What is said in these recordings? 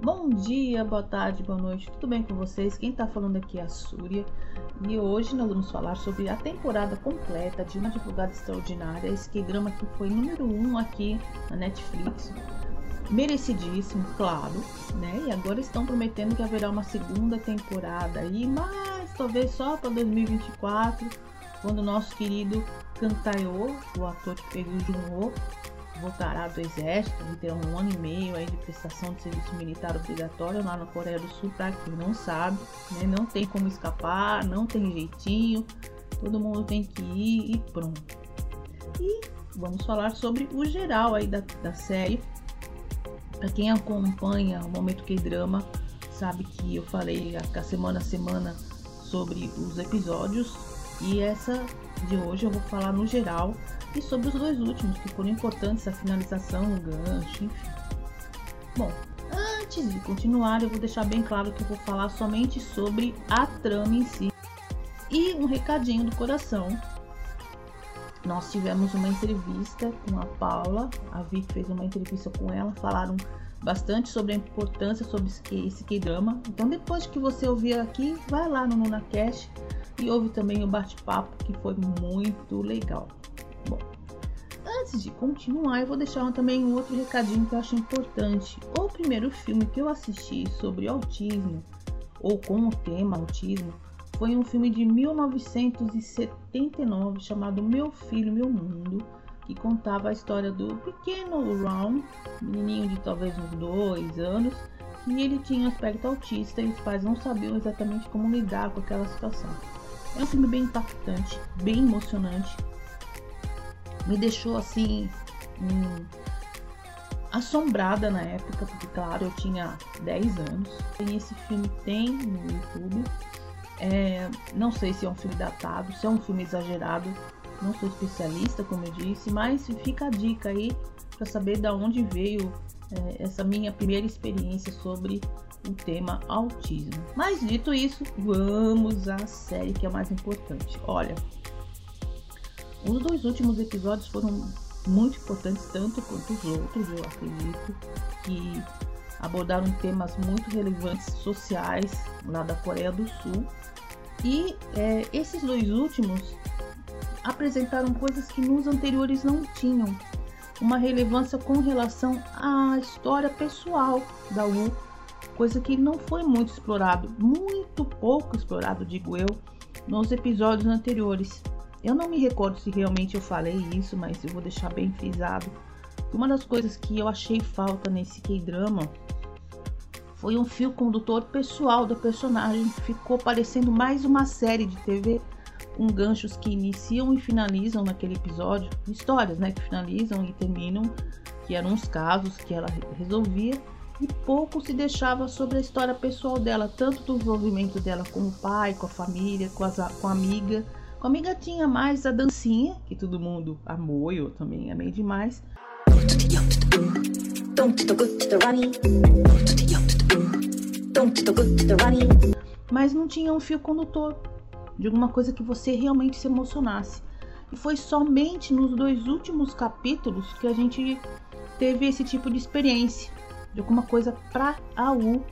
Bom dia, boa tarde, boa noite, tudo bem com vocês? Quem tá falando aqui é a Súria e hoje nós vamos falar sobre a temporada completa de Uma Divulgada Extraordinária, esse K-drama que foi número 1 um aqui na Netflix. Merecidíssimo, claro, né? E agora estão prometendo que haverá uma segunda temporada aí, mas talvez só para 2024, quando nosso querido Kantayo, o ator que fez o Junho, voltará do exército e terá um ano e meio aí de prestação de serviço militar obrigatório lá na Coreia do Sul, para quem não sabe, né? não tem como escapar, não tem jeitinho, todo mundo tem que ir e pronto. E vamos falar sobre o geral aí da, da série. Para quem acompanha o Momento Que Drama, sabe que eu falei a semana a semana sobre os episódios e essa de hoje eu vou falar no geral e sobre os dois últimos que foram importantes, a finalização, o gancho, enfim. Bom, antes de continuar, eu vou deixar bem claro que eu vou falar somente sobre a trama em si. E um recadinho do coração. Nós tivemos uma entrevista com a Paula, a Vic fez uma entrevista com ela, falaram bastante sobre a importância sobre esse K-drama. Então depois que você ouvir aqui, vai lá no NunaCast e ouve também o bate-papo que foi muito legal. Bom, antes de continuar, eu vou deixar também um outro recadinho que eu acho importante. O primeiro filme que eu assisti sobre autismo, ou com o tema autismo, foi um filme de 1979 chamado Meu Filho, Meu Mundo, que contava a história do pequeno Ron, menininho de talvez uns dois anos, e ele tinha aspecto autista e os pais não sabiam exatamente como lidar com aquela situação. É um filme bem impactante, bem emocionante. Me deixou assim hum, assombrada na época, porque claro, eu tinha 10 anos. E esse filme tem no YouTube. É, não sei se é um filme datado, se é um filme exagerado. Não sou especialista, como eu disse, mas fica a dica aí para saber da onde veio é, essa minha primeira experiência sobre o tema autismo. Mas dito isso, vamos à série que é mais importante. Olha, os dois últimos episódios foram muito importantes, tanto quanto os outros, eu acredito, que abordaram temas muito relevantes sociais lá da Coreia do Sul. E é, esses dois últimos apresentaram coisas que nos anteriores não tinham, uma relevância com relação à história pessoal da Wu coisa que não foi muito explorado, muito pouco explorado, digo eu, nos episódios anteriores. Eu não me recordo se realmente eu falei isso, mas eu vou deixar bem frisado. Uma das coisas que eu achei falta nesse K-drama foi um fio condutor pessoal da personagem. Ficou parecendo mais uma série de TV com ganchos que iniciam e finalizam naquele episódio, histórias, né, que finalizam e terminam, que eram os casos que ela resolvia e pouco se deixava sobre a história pessoal dela, tanto do envolvimento dela com o pai, com a família, com, as, com a amiga. Com a amiga tinha mais a dancinha, que todo mundo amou, eu também amei demais. Mas não tinha um fio condutor de alguma coisa que você realmente se emocionasse. E foi somente nos dois últimos capítulos que a gente teve esse tipo de experiência de alguma coisa para a U.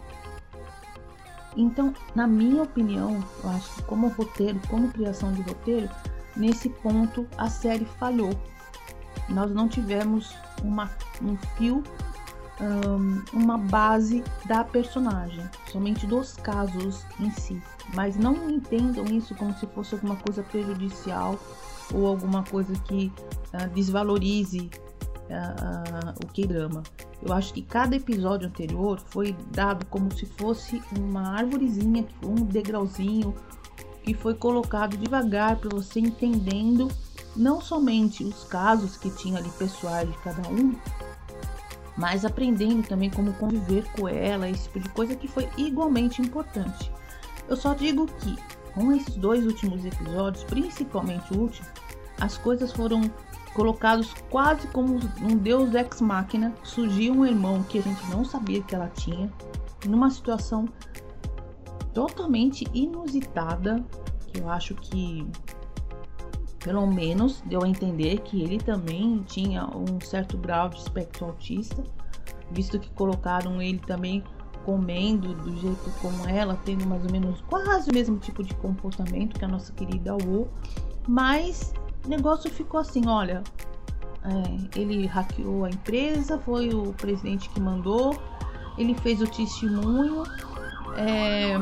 Então, na minha opinião, eu acho que como roteiro, como criação de roteiro, nesse ponto a série falhou. Nós não tivemos uma, um fio, um, uma base da personagem, somente dos casos em si. Mas não entendam isso como se fosse alguma coisa prejudicial ou alguma coisa que uh, desvalorize uh, o K-drama. Eu acho que cada episódio anterior foi dado como se fosse uma árvorezinha, um degrauzinho que foi colocado devagar para você entendendo não somente os casos que tinha ali pessoais de cada um, mas aprendendo também como conviver com ela, esse tipo de coisa que foi igualmente importante. Eu só digo que com esses dois últimos episódios, principalmente o último, as coisas foram colocados quase como um deus ex machina, surgiu um irmão que a gente não sabia que ela tinha, numa situação totalmente inusitada, que eu acho que Pelo menos deu a entender que ele também tinha um certo grau de espectro autista, visto que colocaram ele também comendo do jeito como ela, tendo mais ou menos quase o mesmo tipo de comportamento que a nossa querida Wu, mas o negócio ficou assim, olha, é, ele hackeou a empresa, foi o presidente que mandou, ele fez o testemunho, é,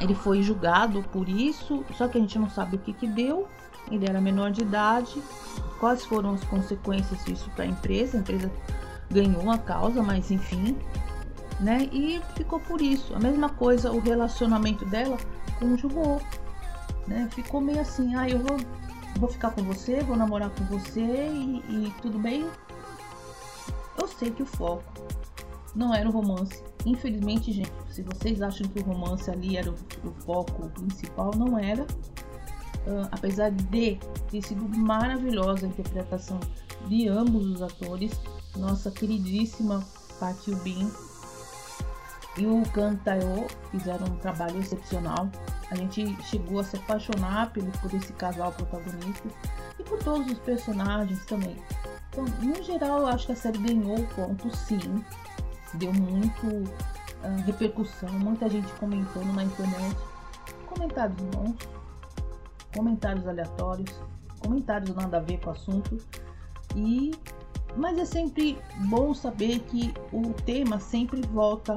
ele foi julgado por isso, só que a gente não sabe o que que deu. Ele era menor de idade, quais foram as consequências disso para a empresa? A empresa ganhou a causa, mas enfim, né? E ficou por isso. A mesma coisa, o relacionamento dela com o Jubô, né? Ficou meio assim, ah, eu vou, vou ficar com você, vou namorar com você e, e tudo bem. Eu sei que o foco não era o romance. Infelizmente, gente, se vocês acham que o romance ali era o, o foco principal, não era. Uh, apesar de ter sido maravilhosa a interpretação de ambos os atores, nossa queridíssima Park Bin e o Kan Tae-ho fizeram um trabalho excepcional. A gente chegou a se apaixonar por, por esse casal protagonista e por todos os personagens também. Então, no geral, eu acho que a série ganhou ponto, sim. Deu muito uh, repercussão, muita gente comentando na internet. Comentários bons, comentários aleatórios, comentários nada a ver com o assunto. E mas é sempre bom saber que o tema sempre volta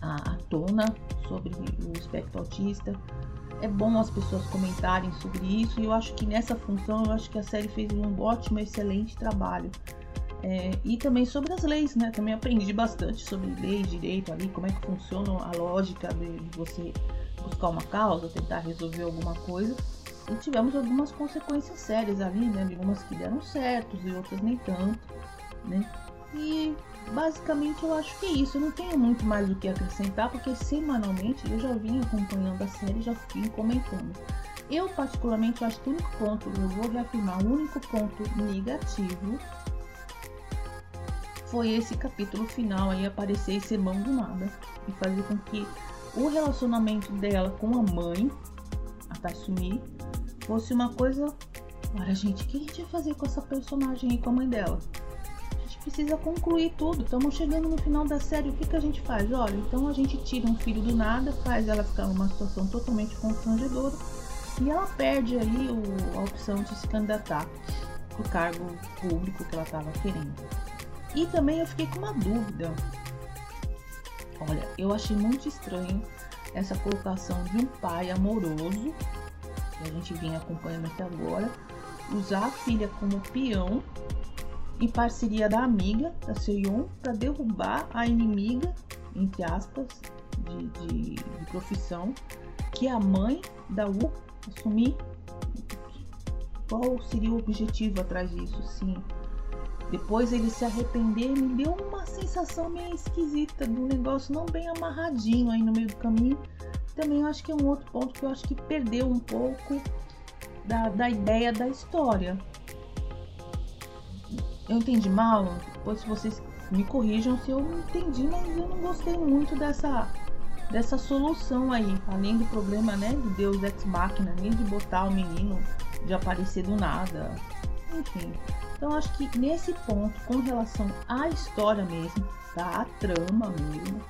à, tona sobre o espectro autista. É bom as pessoas comentarem sobre isso e eu acho que nessa função eu acho que a série fez um ótimo, excelente trabalho. É, e também sobre as leis, né? Também aprendi bastante sobre leis, direito ali, como é que funciona a lógica de, de você buscar uma causa, tentar resolver alguma coisa. E tivemos algumas consequências sérias ali, né? Algumas que deram certos e outras nem tanto, né? E basicamente eu acho que é isso. Eu não tenho muito mais o que acrescentar, porque semanalmente eu já vim acompanhando a série, já vim comentando. Eu particularmente acho que o único ponto, eu vou reafirmar, o único ponto negativo foi esse capítulo final aí aparecer e ser mão do nada e fazer com que o relacionamento dela com a mãe, a Tatsumi, fosse uma coisa. Olha, gente, o que a gente vai fazer com essa personagem aí com a mãe dela? precisa concluir tudo. Estamos chegando no final da série. O que, que a gente faz? Olha, então a gente tira um filho do nada, faz ela ficar numa situação totalmente constrangedora e ela perde aí o, a opção de se candidatar para o cargo público que ela estava querendo. E também eu fiquei com uma dúvida. Olha, eu achei muito estranho essa colocação de um pai amoroso, que a gente vinha acompanhando até agora, usar a filha como peão em parceria da amiga, da Seyon, para derrubar a inimiga, entre aspas, de, de, de, profissão, que é a mãe da U assumir. Qual seria o objetivo atrás disso? Sim. Depois ele se arrepender, me deu uma sensação meio esquisita do negócio não bem amarradinho aí no meio do caminho. Também acho que é um outro ponto que eu acho que perdeu um pouco da, da ideia da história eu entendi mal, depois vocês me corrijam se eu não entendi, mas eu não gostei muito dessa dessa solução aí, além do problema, né, de Deus ex machina, nem de botar o menino de aparecer do nada. Enfim. Então acho que nesse ponto, com relação à história mesmo, tá? A trama mesmo,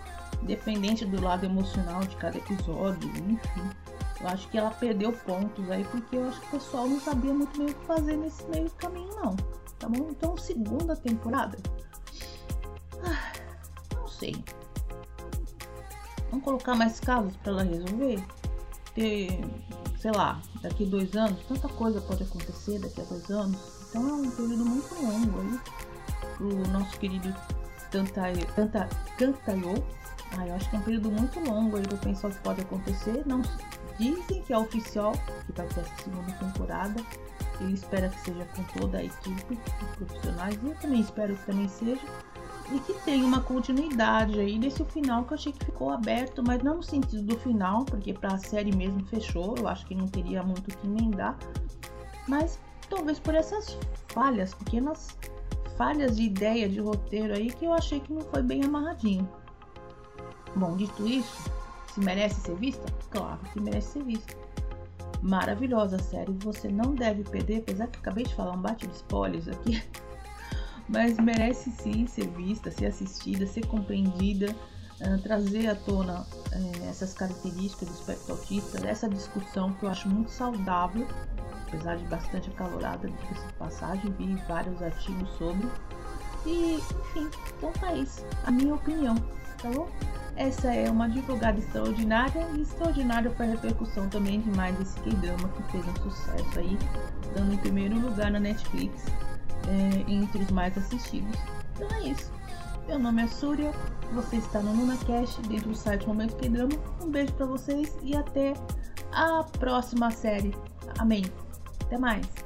independente do lado emocional de cada episódio, enfim. Eu acho que ela perdeu pontos aí porque eu acho que o pessoal não sabia muito bem o que fazer nesse meio caminho não tá bom? Então, segunda temporada. Ah, não sei. Vamos colocar mais casos para ela resolver? Ter, sei lá, daqui dois anos, tanta coisa pode acontecer daqui a dois anos. Então é um período muito longo aí pro nosso querido Tantayo. Tanta, Cantayo. Ah, eu acho que é um período muito longo aí para pensar o que pode acontecer. Não dizem que é oficial que vai ter essa segunda temporada. Ele espera que seja com toda a equipe de profissionais e eu também espero que também seja e que tenha uma continuidade aí desse final que eu achei que ficou aberto, mas não no sentido do final, porque para a série mesmo fechou, eu acho que não teria muito o que emendar, mas talvez por essas falhas, pequenas falhas de ideia de roteiro aí que eu achei que não foi bem amarradinho. Bom, dito isso, se merece ser vista? Claro que merece ser vista. maravilhosa série, você não deve perder, apesar que acabei de falar um bate de spoilers aqui, mas merece sim ser vista, ser assistida, ser compreendida, uh, trazer à tona uh, essas características do espectro autista, essa discussão que eu acho muito saudável, apesar de bastante acalorada de passagem, vi vários artigos sobre. E, enfim, então tá isso, a minha opinião, tá bom? Essa é uma divulgada extraordinária e extraordinária foi a repercussão também de mais esse K-drama que fez um sucesso aí, dando em primeiro lugar na Netflix é, entre os mais assistidos. Então é isso. Meu nome é Súria, você está no NunaCast, dentro do site Momento K-drama. Um beijo para vocês e até a próxima série. Amém. Até mais.